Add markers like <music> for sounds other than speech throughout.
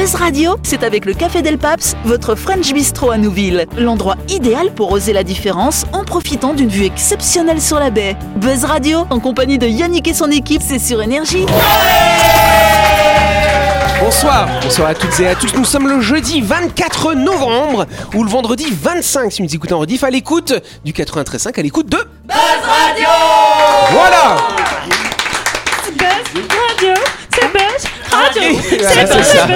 Buzz Radio, c'est avec le Café Del Paps, votre French Bistro à Nouville. L'endroit idéal pour oser la différence en profitant d'une vue exceptionnelle sur la baie. Buzz Radio, en compagnie de Yannick et son équipe, c'est sur Énergie. Bonsoir, bonsoir à toutes et à tous. Nous sommes le jeudi 24 novembre ou le vendredi 25 si vous nous écoutez en rediff à l'écoute du 93.5 à l'écoute de Buzz Radio. Voilà. Et- voilà, c'est ça.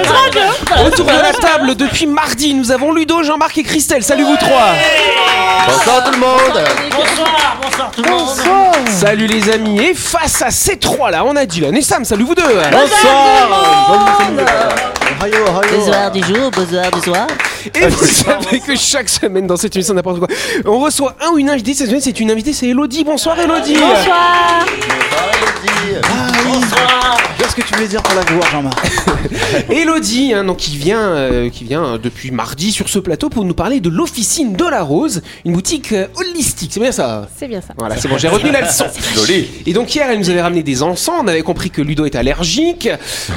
Autour de la table depuis mardi, nous avons Ludo, Jean-Marc et Christelle. Salut vous trois. Bonsoir tout le monde Bonsoir, bonsoir tout le monde. Salut les amis. Et face à ces trois là, on a Dylan et Sam. Salut vous deux. Bonsoir. Bonsoir du jour, bonsoir du soir. Et vous savez que chaque semaine dans cette émission n'importe quoi, on reçoit un ou une invitée. Cette semaine, c'est une invitée, c'est Elodie. Bonsoir Elodie. Ah oui. Qu'est-ce que tu voulais dire pour la gloire, Jean-Marc <laughs> Elodie, hein, donc qui vient, euh, qui vient euh, depuis mardi sur ce plateau pour nous parler de l'officine de la Rose, une boutique euh, holistique. C'est bien ça. C'est bien ça. Voilà, c'est bon, j'ai retenu la <laughs> leçon. Joli Et donc hier, elle nous avait ramené des encens. On avait compris que Ludo est allergique.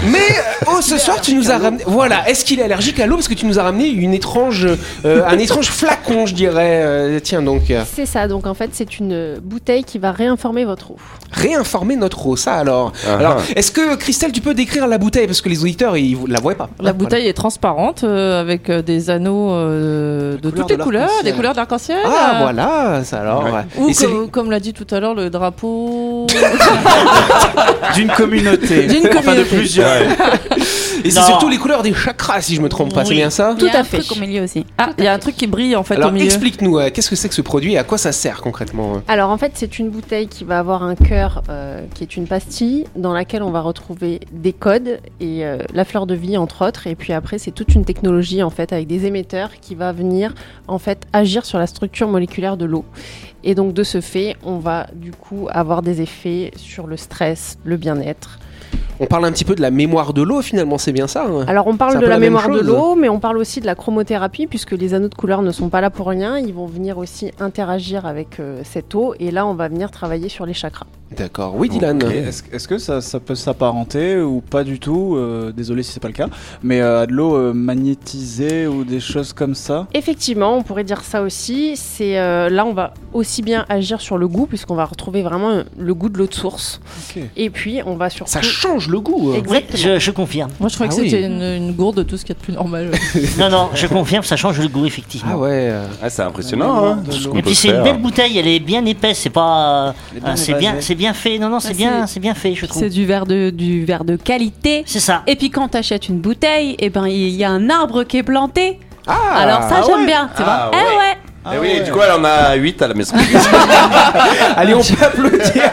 Mais oh, ce soir, tu nous as ramené. Voilà, est-ce qu'il est allergique à l'eau? Parce que tu nous as ramené une étrange, euh, un étrange flacon, je dirais. Euh, tiens donc, euh, C'est ça, donc en fait c'est une bouteille qui va réinformer votre eau. réinformer notre Ça alors. Ah, Alors, ah. est-ce que Christelle, tu peux décrire la bouteille? Parce que les auditeurs ils la voient pas. La bouteille est transparente euh, avec euh, des anneaux euh, de toutes les de couleurs, des couleurs d'arc-en-ciel. Ah euh, voilà, ça alors. Ouais. ouais. Ou comme, comme l'a dit tout à l'heure, le drapeau. <laughs> D'une communauté D'une Enfin de communauté. plusieurs <laughs> Et c'est surtout les couleurs des chakras, si je me trompe pas, c'est bien ça Tout Il y a à un fait. truc au milieu aussi. Ah, il y a un truc qui brille en fait Alors au milieu. explique-nous, euh, qu'est-ce que c'est que ce produit et à quoi ça sert concrètement euh Alors en fait c'est une bouteille qui va avoir un cœur euh, qui est une pastille dans laquelle on va retrouver des codes et euh, la fleur de vie entre autres. Et puis après c'est toute une technologie en fait avec des émetteurs qui va venir en fait agir sur la structure moléculaire de l'eau. Et donc de ce fait on va du coup avoir des effets sur le stress, le bien-être. On parle un petit peu de la mémoire de l'eau finalement, c'est bien ça hein? Alors on parle de la, mémoire de l'eau, mais on parle aussi de la chromothérapie, puisque les anneaux de couleur ne sont pas là pour rien. Ils vont venir aussi interagir avec euh, cette eau, et là on va venir travailler sur les chakras. D'accord. Oui, Dylan. Est-ce que ça, ça peut s'apparenter ou pas du tout? Euh, Désolé si c'est pas le cas, mais euh, à de l'eau euh, magnétisée ou des choses comme ça? Effectivement, on pourrait dire ça aussi. C'est euh, là on va aussi bien agir sur le goût, puisqu'on va retrouver vraiment euh, le goût de l'eau de source. Et puis on va surtout. Ça change le goût. hein. Oui, je, je confirme. Moi je croyais Ah que oui. c'était une, une gourde de tout ce qu'il y a de plus normal. <laughs> Non, non, je confirme, ça change le goût, effectivement. Ah ouais. Ah c'est impressionnant hein ce l'eau. qu'on Et puis c'est une belle bouteille, elle est bien épaisse, c'est pas. C'est bien, c'est bien fait. Non, non, c'est Ah, bien, c'est- c'est bien fait, je C'est trouve. du verre de, du verre de qualité. C'est ça. Et puis quand t'achètes une bouteille, et ben il y a un arbre qui est planté. Ah. Alors ça ah j'aime ouais bien, tu Ah vois. Eh ouais. ouais. Ah Eh oui, ouais. du coup elle en a 8 à la maison. <laughs> <laughs> Allez, on peut applaudir.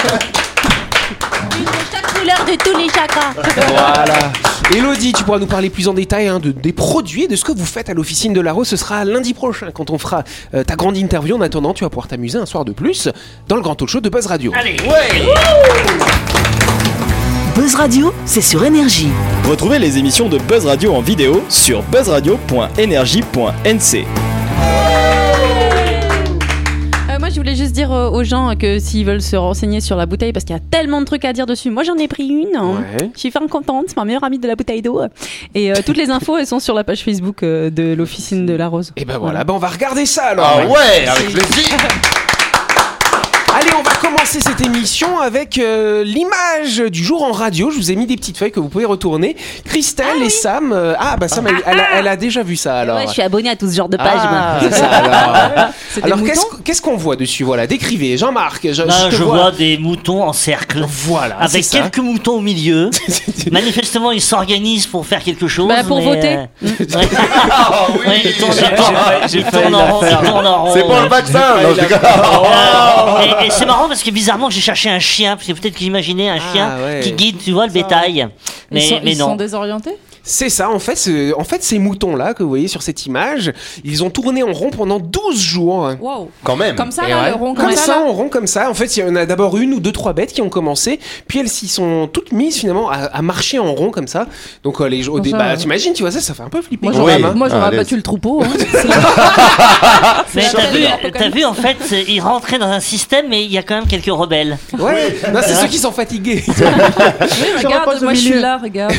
De tous les chakras. voilà. Elodie, tu pourras nous parler plus en détail hein, de, des produits et de ce que vous faites à l'officine de la Rose. Ce sera lundi prochain quand on fera euh, ta grande interview. En attendant, tu vas pouvoir t'amuser un soir de plus dans le grand talk show de Buzz Radio. Allez, Buzz Radio, c'est sur Énergie. Retrouvez les émissions de Buzz Radio en vidéo sur buzzradio.energie.nc. je voulais juste dire euh, aux gens que s'ils veulent se renseigner sur la bouteille, parce qu'il y a tellement de trucs à dire dessus. Moi j'en ai pris une. hein. Ouais. Je suis fin contente, c'est ma meilleure amie de la bouteille d'eau. Et euh, toutes les infos elles sont sur la page Facebook euh, de l'officine de la rose. Et ben voilà, ben on va regarder ça alors. Ah ouais, avec plaisir <laughs> Allez, on va commencer cette émission avec euh, l'image du jour en radio. Je vous ai mis des petites feuilles que vous pouvez retourner. Christelle et Sam. euh, ah, bah Sam, elle, elle a, elle a déjà vu ça alors. Ouais, je suis abonnée à tout ce genre de page. Ah, moi. c'est ça, alors. <laughs> C'est des Alors, moutons qu'est-ce qu'est-ce qu'on voit dessus? Voilà, décrivez. Jean-Marc, je, Là, je te je vois des moutons en cercle. Voilà, Avec ça. quelques moutons au milieu. <laughs> <laughs> Manifestement, ils s'organisent pour faire quelque chose. Bah, pour mais, voter. euh, ouais. Ouais, ils tournent, ils tournent- j'ai ils failli tournent la en rond. faire. Ils tournent en rond. C'est pour le vaccin Non, je déconne. Et et c'est marrant parce que bizarrement j'ai cherché un chien, parce que peut-être que j'imaginais un Ah, chien ouais. qui guide, tu vois, le bétail. Ils Mais, sont, mais ils non. sont désorientés? C'est ça, en fait, en fait, ces moutons-là que vous voyez sur cette image, ils ont tourné en rond pendant 12 jours. Waouh Quand même Comme ça là, ouais. le rond comme, comme, ça, en rond comme ça. En fait, il y en a d'abord une ou deux, trois bêtes qui ont commencé, puis elles s'y sont toutes mises finalement à, à marcher en rond comme ça. Donc euh, les au Bon, dé- ça, bah, ouais. t'imagines, tu vois ça, ça fait un peu flipper. Moi j'aurais hein. j'aurais Allez. abattu le troupeau. hein. <laughs> Mais t'as vu, vu, en fait, ils rentraient dans un système, mais il y a quand même quelques rebelles. Ouais, non, c'est ceux qui sont fatigués. Oui, <laughs> regarde, moi je suis là, regarde.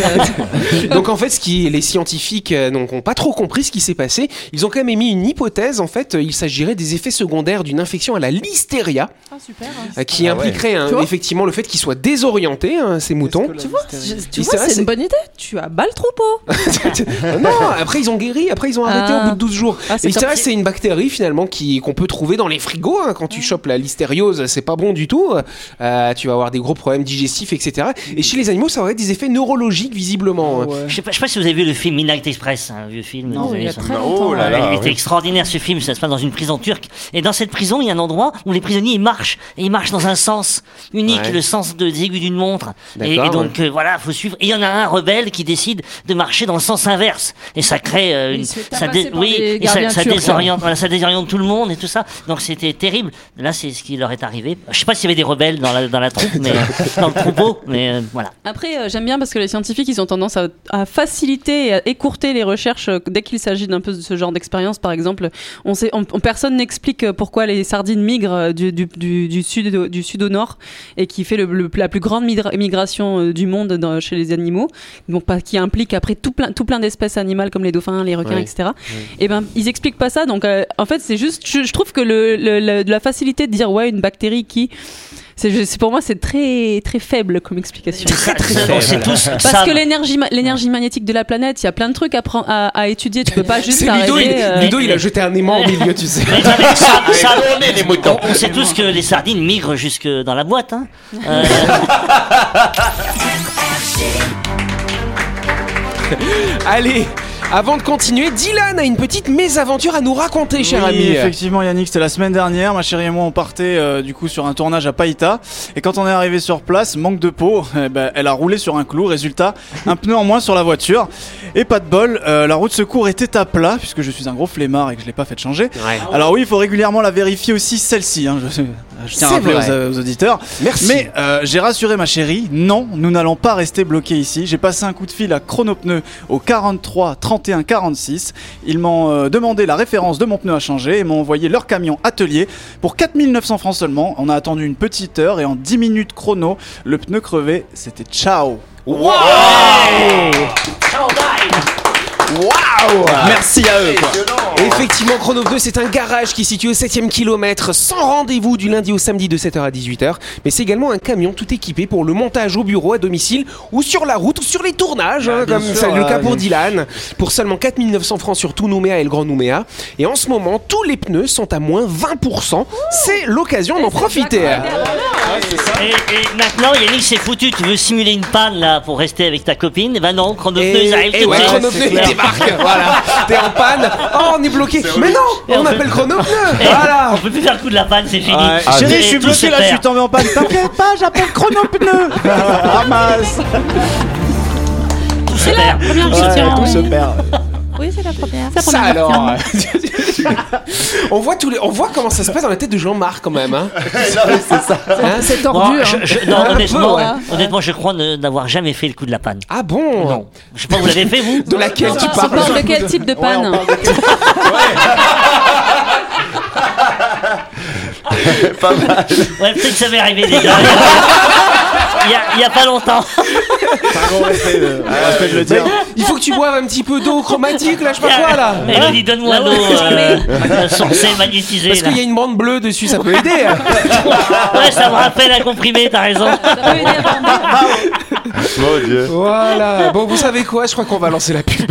<laughs> Donc en en fait, ce qui les scientifiques euh, n'ont pas trop compris ce qui s'est passé. Ils ont quand même émis une hypothèse. En fait, il s'agirait des effets secondaires d'une infection à la listeria, Ah, super. euh, qui Ah ouais. impliquerait hein, Tu vois effectivement le fait qu'ils soient désorientés, hein, ces moutons. Tu vois, tu c'est vois, une bonne idée. Tu as bas le troupeau. <laughs> Non, après ils ont guéri, après ils ont arrêté Ah. au bout de 12 jours. Ah, c'est une bactérie finalement qui qu'on peut trouver dans les frigos. hein. Quand tu chopes la listériose, c'est pas bon du tout. Euh, tu vas avoir des gros problèmes digestifs, etc. Et chez les animaux, ça aurait des effets neurologiques visiblement. Ouais. Je sais pas, je sais pas si vous avez vu le film Midnight Express, un vieux film. Non, il y a années très 60. longtemps. Oh là là. il était oui. extraordinaire ce film, ça se passe dans une prison turque. Et dans cette prison, il y a un endroit où les prisonniers ils marchent. Et ils marchent dans un sens unique, Ouais. le sens de, des aiguilles d'une montre. Et, et donc euh, voilà, faut suivre. Et il y en a un rebelle qui décide de marcher dans le sens inverse. Et ça crée euh, une. Ça oui, et ça, désoriente, voilà, ça désoriente tout le monde et tout ça. Donc c'était terrible. Là, c'est ce qui leur est arrivé. Je sais pas s'il y avait des rebelles dans la, dans la troupe, mais euh, dans le troupeau, mais euh, voilà. Après, euh, j'aime bien parce que les scientifiques, ils ont tendance à, à faciliter et écourter les recherches euh, dès qu'il s'agit d'un peu de ce genre d'expérience. Par exemple, on sait, on- on- personne n'explique euh, pourquoi les sardines migrent euh, du, du, du, du sud, au- du sud au nord et qui fait le, le- la plus grande migra- migration du monde dans- chez les animaux, donc qui implique après tout plein, tout plein d'espèces animales comme les dauphins, les requins, etc. Et ben, ils expliquent pas ça. Donc, euh, en fait, c'est juste, je, je trouve que le, le- la facilité de dire ouais, une bactérie qui c'est pour moi c'est très très faible comme explication. Ça, on sait tous Parce ça- que l'énergie, ma- l'énergie magnétique de la planète, il y a plein de trucs à, prendre- à, à étudier. Tu peux pas juste C'est Ludo, il, euh, Ludo, il a jeté un aimant au milieu, tu sais. Ça- ça- on est les moutons. on, on sait tous que les sardines migrent jusque dans la boîte. Hein. Euh, <laughs> Allez, avant de continuer, Dylan a une petite mésaventure à nous raconter, cher Oui, ami. effectivement, Yannick, c'était la semaine dernière. Ma chérie et moi, on partait euh, du coup sur un tournage à Païta. Et quand on est arrivé sur place, manque de peau, <laughs> eh ben, elle a roulé sur un clou. Résultat, un pneu en moins sur la voiture. Et pas de bol, euh, la roue de secours était à plat, puisque je suis un gros flemmard et que je l'ai pas fait changer. Ouais. Alors oui, il faut régulièrement la vérifier aussi, celle-ci. hein, je, je tiens à C'est rappeler aux, aux auditeurs. Merci. Mais euh, j'ai rassuré ma chérie, non, nous n'allons pas rester bloqués ici. J'ai passé un coup de fil à Chronopneu au 43 31 46. Ils m'ont euh, demandé la référence de mon pneu à changer et m'ont envoyé leur camion atelier pour 4900 francs seulement. On a attendu une petite heure et en 10 minutes chrono, le pneu crevé, c'était ciao. Waouh Waouh Merci à eux. quoi. Effectivement, Chrono 2, c'est un garage qui est situé au 7ème kilomètre, sans rendez-vous du lundi au samedi de 7h à 18h. Mais c'est également un camion tout équipé pour le montage au bureau, à domicile, ou sur la route, ou sur les tournages, hein, comme c'est le ah, cas pour Dylan, pour seulement 4900 francs sur tout Nouméa et le Grand Nouméa. Et en ce moment, tous les pneus sont à moins 20%. C'est l'occasion d'en profiter. et, et maintenant, Yannick, c'est foutu. Tu veux simuler une panne là pour rester avec ta copine? Eh ben non, chronopneu, Et, ils arrivent et tout de ouais, suite. chronopneu, il débarque, voilà. T'es en panne, oh, on est bloqué. Mais non, on on appelle chronopneu, Eh, voilà. On peut plus faire le coup de la panne, c'est fini. Ouais. Ah, Chérie, je suis bloqué là, je suis tombé en panne. T'inquiète pas, j'appelle Chronopneu. <laughs> Ramasse. Tout se perd. Première Ouais, question. tout se perd. Oui, c'est la première. Ça alors <laughs> on, voit tous les, on voit comment ça se passe dans la tête de Jean-Marc quand même. Hein. <laughs> Hein C'est Bon, tordu. je- hein. je- <laughs> non, peu, honnêtement, ouais. honnêtement, je crois n'avoir jamais fait le coup de la panne. Ah bon? Non. Je sais pas, vous l'avez fait, vous? De laquelle tu On parles parle de quel type de panne Pas mal. Ouais, peut-être que ça m'est arrivé déjà. Il y a, il y a pas longtemps. Respect respect le dire. Il faut que tu boives un petit peu d'eau chromatique là, je sais pas quoi là. Elodie, donne-moi l'eau euh, euh, censée magnétisée. Parce qu'il y a une bande bleue dessus, ça peut aider. hein. <laughs> Ouais, ça me rappelle un comprimé, t'as raison. Mon dieu. Voilà. Bon, vous savez quoi? Je crois qu'on va lancer la pub.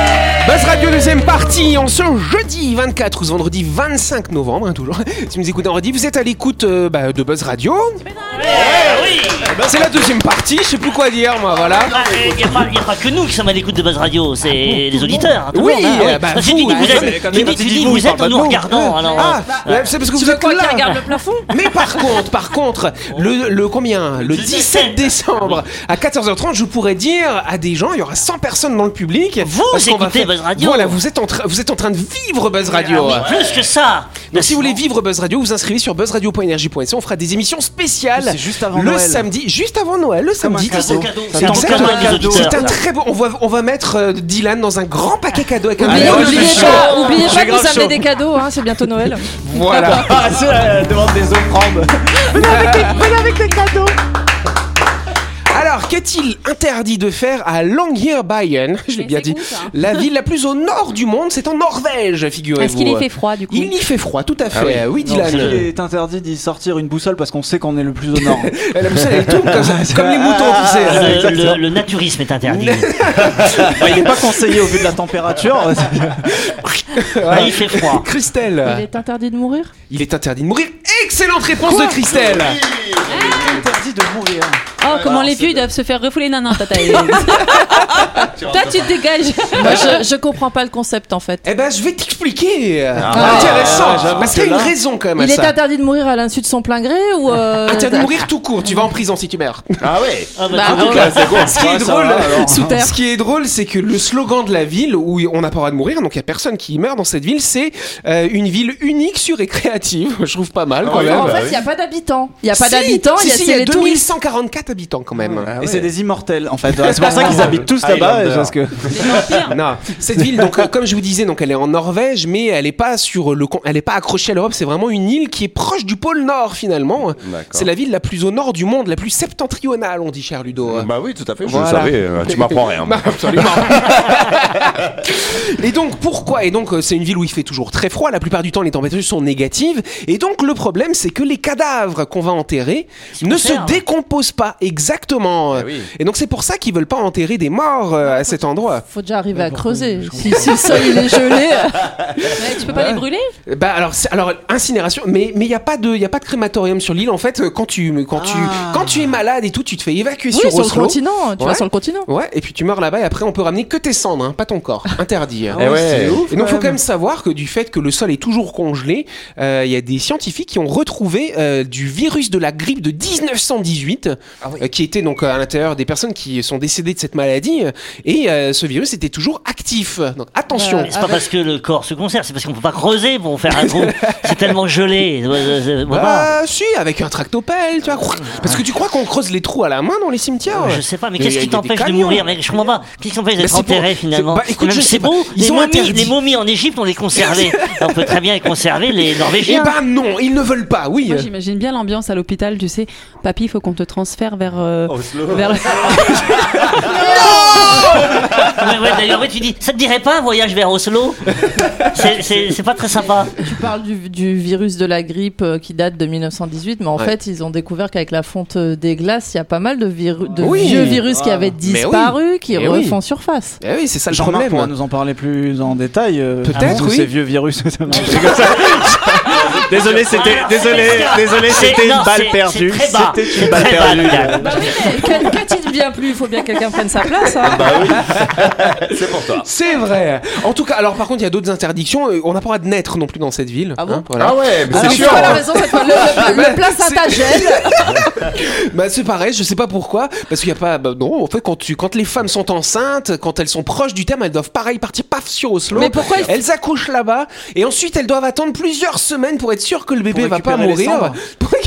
Buzz Radio deuxième partie en ce jeudi 24 ou ce vendredi 25 novembre, hein, toujours. <laughs> Si vous nous écoutez en redit, vous êtes à l'écoute euh, bah, de Buzz Radio. oui C'est la deuxième partie, je sais plus quoi dire moi, voilà. Il n'y a, pas- y a pas que nous qui sommes à l'écoute de Buzz Radio, c'est les auditeurs. tout le Oui, monde, hein, euh, bah, Parce que vous, dis vous êtes, avez- tu dis- tu dis que vous êtes en nous regardant. alors, Ah, euh, ouais, c'est parce que vous êtes là. plafond? Mais par contre, par contre, le, le combien? Le 17 décembre à 14h30, je pourrais dire à des gens, il y aura 100 personnes dans le public. Vous parce qu'on va écoutez Buzz Radio. Voilà, vous êtes en train, vous êtes en train de vivre Buzz Radio. ah plus que ça. Donc si vous voulez vivre Buzz Radio, vous inscrivez sur buzzradio.energie.nc. On fera des émissions spéciales c'est juste avant le Noël. samedi, juste avant Noël, le un samedi. cadeau. c'est- un cadeau à auditeurs. C'est très beau. On va, on va mettre euh, Dylan dans un grand paquet cadeau avec un Allez, million de Oubliez pas, oubliez J'ai pas grave nous amener chaud. des cadeaux, hein, c'est bientôt Noël. Voilà. Ah, c'est la demande des offrandes. Alors, qu'est-il interdit de faire à Longyearbyen Je l'ai bien dit. La ville la plus au nord du monde, c'est en Norvège, figurez-vous. Est-ce qu'il y fait froid du coup Il y fait froid, tout à fait. Ah oui, Non, Dylan. Il est interdit d'y sortir une boussole parce qu'on sait qu'on est le plus au nord. La <laughs> boussole, elle tourne comme, ça, comme les moutons, tu sais. Le, le- le naturisme est interdit. <laughs> Bah, il n'est pas conseillé au vu de la température. <laughs> Ah, il fait froid. Christelle, Il est interdit de mourir? Il est interdit de mourir. Excellente réponse de Christelle. interdit de mourir. Oh, comment les vieux doivent se faire refouler nanan, tata. <laughs> Toi, tu te dégages. Moi, je, je comprends pas le concept en fait. Eh ben, je vais t'expliquer. Ah, Intéressant. j'avoue Parce qu'il y a une là- raison quand même à Il est ça. interdit de mourir à l'insu de son plein gré ou euh, Interdit de mourir tout court. Tu vas en prison si tu meurs. Ah ouais Ah, bah, bien. c'est cool. Ce qui est drôle. Sous terre. ce qui est drôle, c'est que le slogan de la ville où on n'a pas le droit de mourir, donc il y a personne qui meurt dans cette ville, c'est euh, une ville unique, sûre et créative. <laughs> Je trouve pas mal quand même. En bah fait, oui. il n'y a pas d'habitants. Il n'y a pas Si, d'habitants, si, il y a, si, c'est il y a les touristes. 2144 habitants quand même. Ah Et ouais. c'est des immortels en fait. C'est pour ça qu'ils habitent tous là-bas. Highlander. Parce que... Non, cette ville, donc euh, comme je vous disais, donc elle est en Norvège, mais elle est pas sur le, con- elle est pas accrochée à l'Europe. C'est vraiment une île qui est proche du pôle Nord finalement. D'accord. C'est la ville la plus au nord du monde, la plus septentrionale, on dit, cher Ludo. Bah oui, tout à fait, je Voilà. le savais. euh, Tu m'apprends rien. Bah, <laughs> absolument. et donc pourquoi? Et donc euh, c'est une ville où il fait toujours très froid. La plupart du temps, les températures sont négatives. Et donc le problème, c'est que les cadavres qu'on va enterrer ne se décomposent pas exactement. Eh oui. Et donc c'est pour ça qu'ils veulent pas enterrer des morts euh, à cet endroit. Faut déjà arriver à creuser. Si, si le sol il est gelé. <laughs> Ouais, tu peux pas les brûler? Bah alors, alors incinération, mais mais il y a pas de il y a pas de crématorium sur l'île en fait. euh, Quand tu quand tu Ah. quand tu es malade et tout, tu te fais évacuer Oui, sur sur le continent. Tu Ouais. vas sur le continent. Ouais, et puis tu meurs là-bas et après on peut ramener que tes cendres, hein, pas ton corps, <laughs> interdit. hein. Eh ouais. c'est ouf. Et donc, il faut quand même. savoir que du fait que le sol est toujours congelé, euh, il y a des scientifiques qui ont retrouvé euh, du virus de la grippe de 1918, euh, qui était donc à l'intérieur des personnes qui sont décédées de cette maladie, et euh, ce virus était toujours actif. Donc attention. Ouais. C'est pas parce que le corps se conserve, c'est parce qu'on peut pas creuser pour faire un trou. <laughs> c'est tellement gelé. Bah, si, avec un tractopelle, tu vois. Parce que tu crois qu'on creuse les trous à la main dans les cimetières Je sais pas, mais qu'est-ce qui t'empêche de mourir Mais je comprends pas. Qu'est-ce qui t'empêche Bah, d'être enterré finalement c'est- bah, écoute, c'est sais pas. beau. Ils Les ont momies, les momies en Égypte, on les conservait. <laughs> on peut très bien les conserver, les Eh Norvégiens. ben non, ils ne veulent pas, oui. Moi, j'imagine bien l'ambiance à l'hôpital, tu sais. Papy, il faut qu'on te transfère vers. euh, vers... <laughs> Ouais, ouais, D'ailleurs, ouais, tu dis, ça te dirait pas un voyage vers Oslo? C'est- C'est c'est pas très sympa. Tu parles du, du virus de la grippe euh, qui date de 1918, mais en Ouais. fait, ils ont découvert qu'avec la fonte euh, des glaces, il y a pas mal de, viru- de Oui. vieux virus qui Ah. avaient disparu, qui Eh oui. refont surface. Eh oui, c'est ça le Jean-Marc problème. pourra nous en parler plus en détail. euh, Peut-être, oui. Ces vieux virus. <laughs> <laughs> désolé, c'est- désolé, c'est- c'était une balle perdue. C'était une balle perdue. Bah oui, mais quand, quand il ne vient plus, il faut bien que quelqu'un prenne sa place. hein. Bah oui. <laughs> c'est pour toi. C'est vrai. En tout cas, alors par contre, il y a d'autres interdictions. Euh, On n'a pas le droit de naître non plus dans cette ville. Ah bon hein, voilà. Ah ouais, mais Alors, c'est sûr. pas la raison cette fois. Le, le, le, Saint-Agel. <laughs> Bah c'est pareil, je sais pas pourquoi, parce qu'il y a pas. Bah, non, en fait, quand tu, quand les femmes sont enceintes, quand elles sont proches du terme, elles doivent pareil partir paf sur Oslo. Mais pourquoi Elles accouchent là-bas et ensuite elles doivent attendre plusieurs semaines pour être sûres que le bébé va pas mourir. <laughs>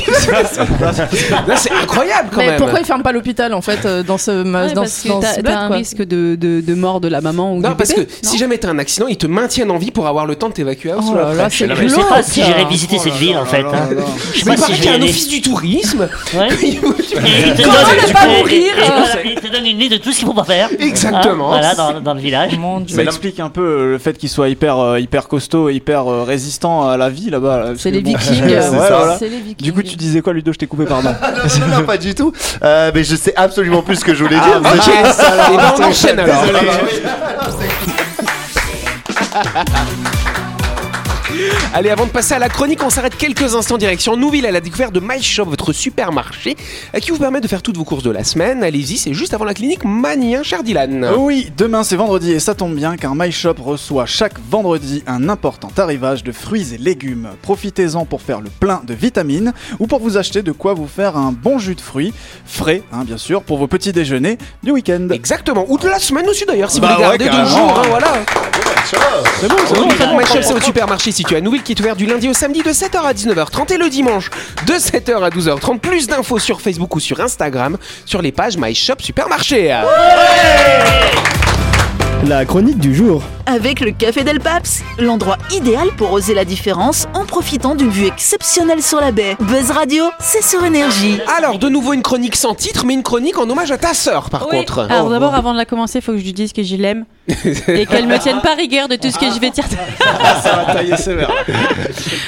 Là, c'est incroyable quand Mais même. pourquoi ils ferment pas l'hôpital en fait euh, dans ce Ouais, dans, parce ce- que dans t'as ce t'as bled, un quoi. risque de, de, de mort de la maman ou Non, du parce que si jamais t'as un accident, ils te maintiennent en vie pour avoir le temps de t'évacuer. Oh là c'est Je sais pas si j'irai visiter cette ville en fait. hein. Je sais pas si paraît je qu'il y a vais un office du tourisme. Ouais. <laughs> Il- Et il te Comment donne- ne pas et- mourir, et- et euh, voilà, il te donne une liste de tout ce qu'il faut pas faire. Exactement. Hein, voilà, dans, dans le village. Mon Dieu. Ça explique un peu euh, le fait qu'il soit hyper, euh, hyper costaud, hyper résistant à la vie là-bas. là, C'est les bon, Vikings. <laughs> ouais, voilà. C'est les Vikings. Du coup, tu disais quoi, Ludo Je t'ai coupé, pardon. <laughs> Non, non, non, pas du tout. Euh, mais je sais absolument plus ce que je voulais Ah, dire. Ok, et ben on enchaîne alors. Désolé. <laughs> Allez, avant de passer à la chronique, on s'arrête quelques instants direction Nouville à la découverte de My Shop, votre supermarché, euh, qui vous permet de faire toutes vos courses de la semaine. Allez-y, c'est juste avant la clinique Mania, cher Dylan. Oui, demain c'est vendredi et ça tombe bien car My Shop reçoit chaque vendredi un important arrivage de fruits et légumes. Profitez-en pour faire le plein de vitamines ou pour vous acheter de quoi vous faire un bon jus de fruits, frais hein, bien sûr, pour vos petits déjeuners du week-end. Exactement, ou de la semaine aussi d'ailleurs, si Bah vous ouais, regardez deux carrément, jours, hein. voilà. C'est bon, c'est bon. My Shop, c'est votre supermarché situé situé à Nouville qui est ouvert du lundi au samedi de 7h à 19h30 et le dimanche de 7h à 12h30. Plus d'infos sur Facebook ou sur Instagram sur les pages My Shop Supermarché. La chronique du jour. Avec le Café Del Paps, l'endroit idéal pour oser la différence en profitant d'une vue exceptionnelle sur la baie. Buzz Radio, c'est sur énergie. Alors, de nouveau une chronique sans titre, mais une chronique en hommage à ta sœur par Oui. contre. Alors d'abord, avant de la commencer, il faut que je lui dise que je l'aime <laughs> et qu'elle me tienne pas rigueur de tout ce que je vais dire. Ça va tailler sévère.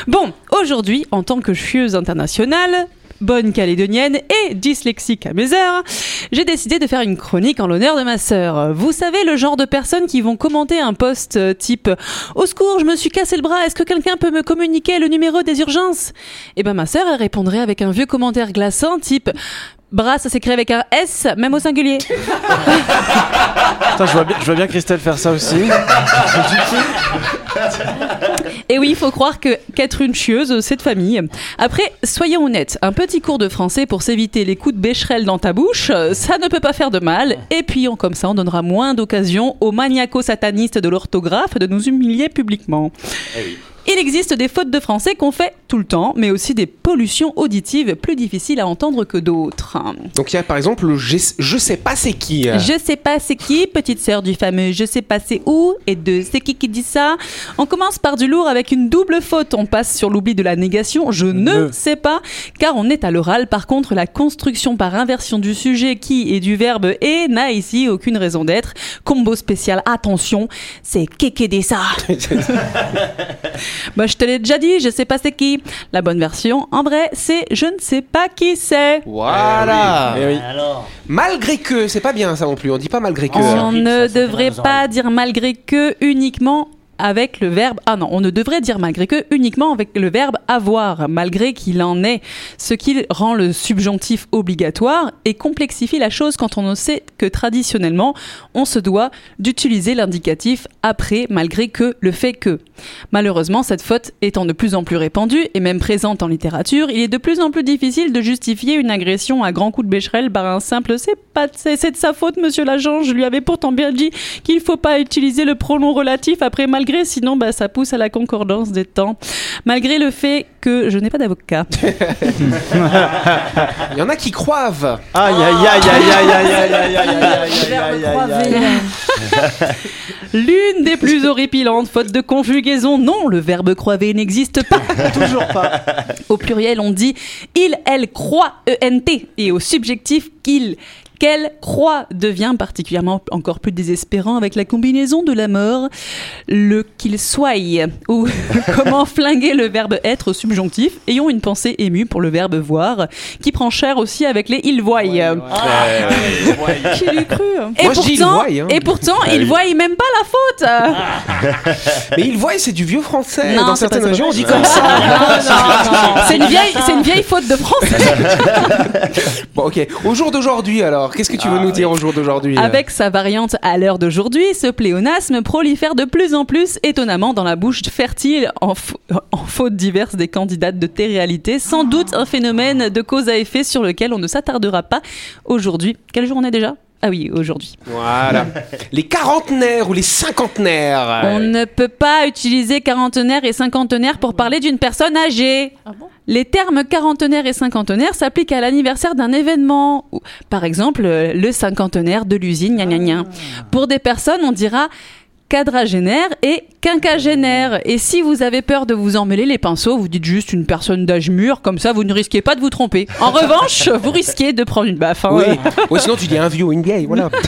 Bon, aujourd'hui, en tant que chieuse internationale, bonne calédonienne et dyslexique à mes heures, j'ai décidé de faire une chronique en l'honneur de ma sœur. Vous savez, le genre de personnes qui vont commenter un post euh, type Au secours, je me suis cassé le bras, est-ce que quelqu'un peut me communiquer le numéro des urgences? Eh ben, ma sœur, elle répondrait avec un vieux commentaire glaçant type Bras, ça s'écrit avec un S, même au singulier. Putain, je vois bien, je vois bien Christelle faire ça aussi. <laughs> Et oui, il faut croire que qu'être une chieuse, c'est de famille. Après, soyons honnêtes, un petit cours de français pour s'éviter les coups de bécherelle dans ta bouche, ça ne peut pas faire de mal. Et puis, comme ça, on donnera moins d'occasion aux maniaco-satanistes de l'orthographe de nous humilier publiquement. Il existe des fautes de français qu'on fait tout le temps, mais aussi des pollutions auditives plus difficiles à entendre que d'autres. Donc il y a par exemple le je, je sais pas c'est qui. Je sais pas c'est qui, petite sœur du fameux je sais pas c'est où, et de c'est qui qui dit ça. On commence par du lourd avec une double faute, on passe sur l'oubli de la négation, je ne Ne. sais pas, car on est à l'oral. Par contre, la construction par inversion du sujet qui et du verbe et n'a ici aucune raison d'être. Combo spécial, attention, c'est qui dit ça. Bah je te l'ai déjà dit, je sais pas c'est qui. La bonne version, en vrai, c'est je ne sais pas qui c'est. Voilà. Eh oui. Alors, Malgré que, c'est pas bien ça non plus. On dit pas malgré que. On vite, ne ça, devrait pas dire malgré que uniquement avec le verbe ah non on ne devrait dire malgré que uniquement avec le verbe avoir malgré qu'il en est ce qui rend le subjonctif obligatoire et complexifie la chose quand on sait que traditionnellement on se doit d'utiliser l'indicatif après malgré que le fait que. Malheureusement cette faute étant de plus en plus répandue et même présente en littérature il est de plus en plus difficile de justifier une agression à grands coups de bécherelle par un simple c'est pas c'est de sa faute monsieur l'agent je lui avais pourtant bien dit qu'il faut pas utiliser le pronom relatif après malgré sinon bah, ça pousse à la concordance des temps malgré le fait que je n'ai pas d'avocat Il y en a qui croivent. Aïe aïe aïe aïe aïe aïe aïe aïe aïe aïe aïe aïe aïe aïe. l'une des plus horripilantes fautes de conjugaison non le verbe croiver n'existe pas Toujours pas. Au pluriel, on dit il, elle, croit, E-N-T. Et au subjectif, qu'il, qu'elle croit devient particulièrement encore plus désespérant avec la combinaison de la mort, le qu'il soit. Ou <laughs> comment flinguer le verbe être au subjonctif. Ayons une pensée émue pour le verbe voir, qui prend cher aussi avec les il voit. Ah, Qui <laughs> l'eût cru Et Moi, il pourtant, voie, hein. et pourtant, il voit même pas la faute. <laughs> Mais ils voient, c'est du vieux français. Non, Dans c'est certaines régions, on dit comme ça. C'est une vieille, c'est une vieille faute de français. Bon, ok. Au jour d'aujourd'hui, alors, qu'est-ce que tu veux nous dire au jour d'aujourd'hui Avec sa variante à l'heure d'aujourd'hui, ce pléonasme prolifère de plus en plus étonnamment dans la bouche fertile en, fa- en faute diverses des candidates de télé-réalité. Sans doute un phénomène de cause à effet sur lequel on ne s'attardera pas aujourd'hui. Quelle journée déjà? Ah oui, aujourd'hui. Voilà. <laughs> les quarantenaires ou les cinquantenaires. On ne peut pas utiliser quarantenaire et cinquantenaire pour parler d'une personne âgée. Les termes quarantenaire et cinquantenaire s'appliquent à l'anniversaire d'un événement. Par exemple, euh, le cinquantenaire de l'usine, gna gna gna. Pour des personnes, on dira quadragénaire et quinquagénaire. Et si vous avez peur de vous emmêler les pinceaux, vous dites juste une personne d'âge mûr, comme ça vous ne risquez pas de vous tromper. En <laughs> revanche, vous risquez de prendre une baffe. hein. Oui. <laughs> Ouais, sinon tu dis un vieux ou une vieille, voilà. <laughs>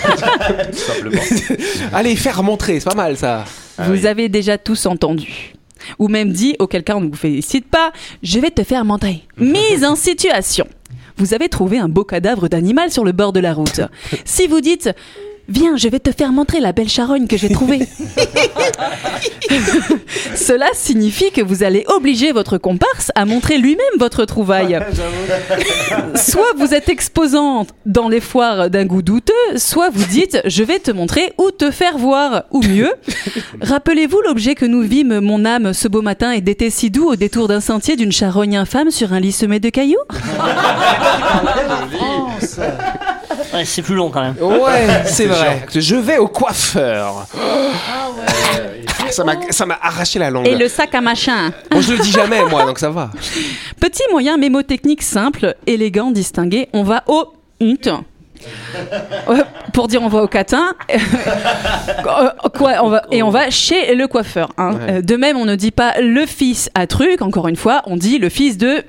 Allez, faire montrer, c'est pas mal ça. vous avez déjà tous entendu. Ou même dit, auquel cas on ne vous félicite pas, je vais te faire montrer. Mise en situation. Vous avez trouvé un beau cadavre d'animal sur le bord de la route. Si vous dites, viens, je vais te faire montrer la belle charogne que j'ai trouvée. <laughs> Cela signifie que vous allez obliger votre comparse à montrer lui-même votre trouvaille. <laughs> Soit vous êtes exposant dans les foires d'un goût douteux, soit vous dites je vais te montrer ou te faire voir. Ou mieux, rappelez-vous l'objet que nous vîmes, mon âme, ce beau matin et d'été si doux au détour d'un sentier d'une charogne infâme sur un lit semé de cailloux? <laughs> Ouais, c'est plus long quand même. Ouais, <laughs> c'est vrai. Je vais au coiffeur. ça m'a ça m'a arraché la langue. Et le sac à machin. Bon, je le dis jamais moi, donc ça va. <laughs> Petit moyen mémotechnique simple, élégant, distingué. On va au hunt. Ouais, pour dire on va au catin <laughs> Euh, quoi, on va, et on va chez le coiffeur hein. Ouais. Euh, de même on ne dit pas le fils à truc encore une fois on dit le fils de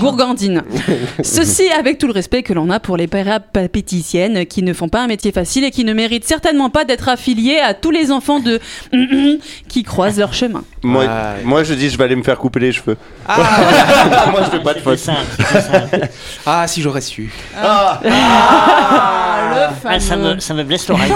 Gourgandine. <laughs> Ceci avec tout le respect que l'on a pour les péripéticiennes qui ne font pas un métier facile et qui ne méritent certainement pas d'être affiliées à tous les enfants de <clears throat> qui croisent leur chemin. Moi, moi, je dis, je vais aller me faire couper les cheveux. Ah, <laughs> moi, je fais pas de faute. <laughs> ah si j'aurais su. Ah, le Ah, ça, fameux. me, ça me blesse l'oreille.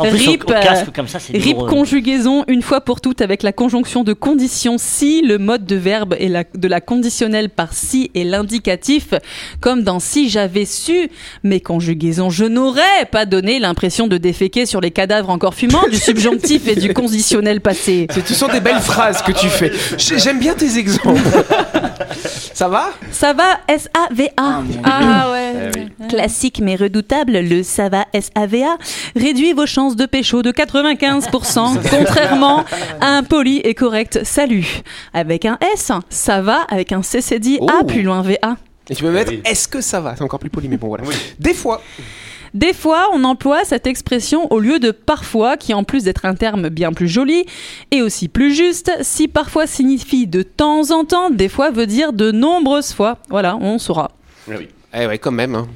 Plus, Rip, au, au casque euh, comme ça, RIP conjugaison une fois pour toutes avec la conjonction de condition si, le mode de verbe et la, de la conditionnelle par si et l'indicatif, comme dans si j'avais su, mes conjugaisons, je n'aurais pas donné l'impression de déféquer sur les cadavres encore fumants du <laughs> subjonctif et du conditionnel passé. C'est- Ce sont des belles phrases que tu fais. J'ai- J'aime bien tes exemples. <laughs> ça va? Ça va, S-A-V-A. Ah ouais. Classique mais redoutable, le ça va SAVA réduit vos chances de pécho de 95%, <laughs> contrairement à un poli et correct salut. Avec un S, ça va, avec un CC dit A Oh. plus loin VA. Et tu peux mettre oui. est-ce que ça va? C'est encore plus poli, mais bon voilà. Des fois. Des fois, on emploie cette expression au lieu de parfois, qui en plus d'être un terme bien plus joli et aussi plus juste, si parfois signifie de temps en temps, des fois veut dire de nombreuses fois. Voilà, on saura. Eh ouais, quand même. hein.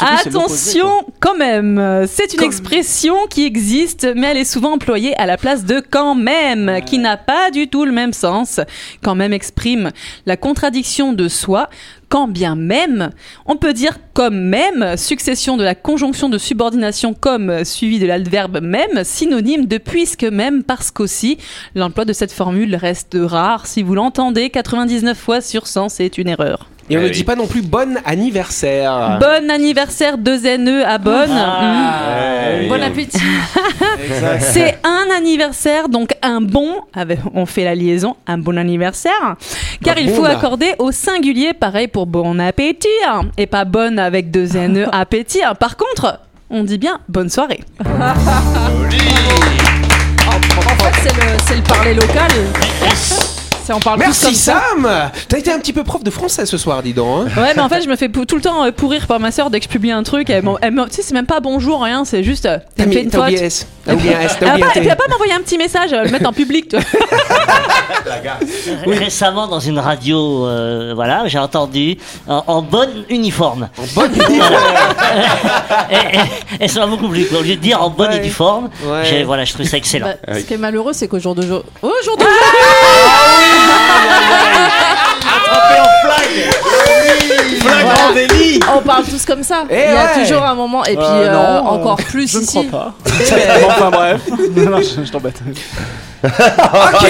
Attention quand même, c'est une expression qui existe, mais elle est souvent employée à la place de quand même, qui n'a pas du tout le même sens. Quand même exprime la contradiction de soi. Quand bien même, on peut dire comme même, succession de la conjonction de subordination comme suivi de l'adverbe même, synonyme de puisque même parce qu'aussi. L'emploi de cette formule reste rare. Si vous l'entendez 99 fois sur 100, c'est une erreur. Et on Eh ne oui. dit pas non plus bon anniversaire. Bon anniversaire, deux NE à bonne. Ah, Mm. Bon appétit. <laughs> C'est un anniversaire, donc un bon, avec- on fait la liaison, un bon anniversaire, car Un il faut là. accorder au singulier, pareil pour bon appétit, et pas bonne avec deux <laughs> NE appétit. Par contre, on dit bien bonne soirée. <laughs> En fait, c'est le, c'est le parler local. On parle Merci comme ça. Sam T'as été un petit peu prof de français ce soir, dis donc. hein. Ouais, mais en fait, je me fais pou- tout le temps euh, pourrir par ma soeur dès que je publie un truc. Elle, m'en- elle me- tu sais, c'est même pas bonjour, rien, c'est juste. euh, T'as Elle me fait mis- une t'as faute. oublié S. T'as oublié un S. T'as Elle va oublié un pas, T. elle va pas m'envoyer un petit message, elle va le mettre en public. tu vois. <laughs> Récemment, dans une radio, euh, voilà, j'ai entendu en, en bonne uniforme. En bonne <laughs> et, et- et ça m'a beaucoup plu. quoi. Au lieu de dire en bonne Ouais. uniforme, Ouais. j'ai- voilà, je trouve ça excellent. Bah, ce qui est malheureux, c'est qu'au jour de jour. Au jour de Flagrant délit On parle tous comme ça. Eh Il y a ouais. toujours un moment, et puis Euh, euh, non, euh, encore plus Je ne ici. crois pas. <laughs> enfin bref. Non, non, je, je t'embête. <laughs> Ok.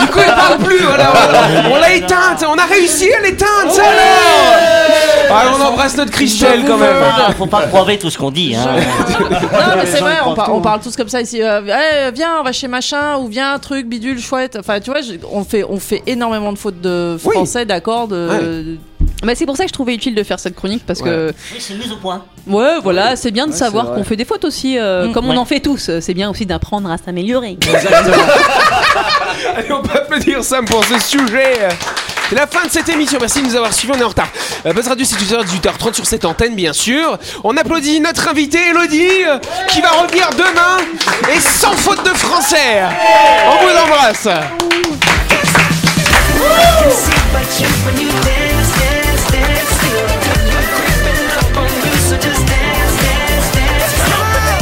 Du coup, elle parle plus. Voilà, voilà. On l'a éteinte. On a réussi à l'éteindre. Ça alors. Ah, on embrasse notre Christelle quand même. Ah, faut pas prouver tout ce qu'on dit. Hein. <laughs> Non, mais c'est vrai, on, par- tout, on parle tous comme ça ici. Euh, Eh, viens, on va chez machin, ou viens, truc, bidule, chouette. Enfin, tu vois, je- on, fait, on fait énormément de fautes de Oui. français, d'accord de... Bah, c'est pour ça que je trouvais utile de faire cette chronique parce que Oui, c'est mise au point. ouais voilà c'est bien de Ouais, savoir qu'on fait des fautes aussi euh, Mm, comme ouais. on en fait tous Euh, c'est bien aussi d'apprendre à s'améliorer <laughs> Allez, on peut applaudir Sam pour ce sujet. C'est la fin de cette émission. Merci de nous avoir suivis. On est en retard. Euh, Buzz Radio, c'est 18h30 sur cette antenne, bien sûr. On applaudit notre invité, Elodie, euh, qui va revenir demain et sans faute de français. On vous embrasse.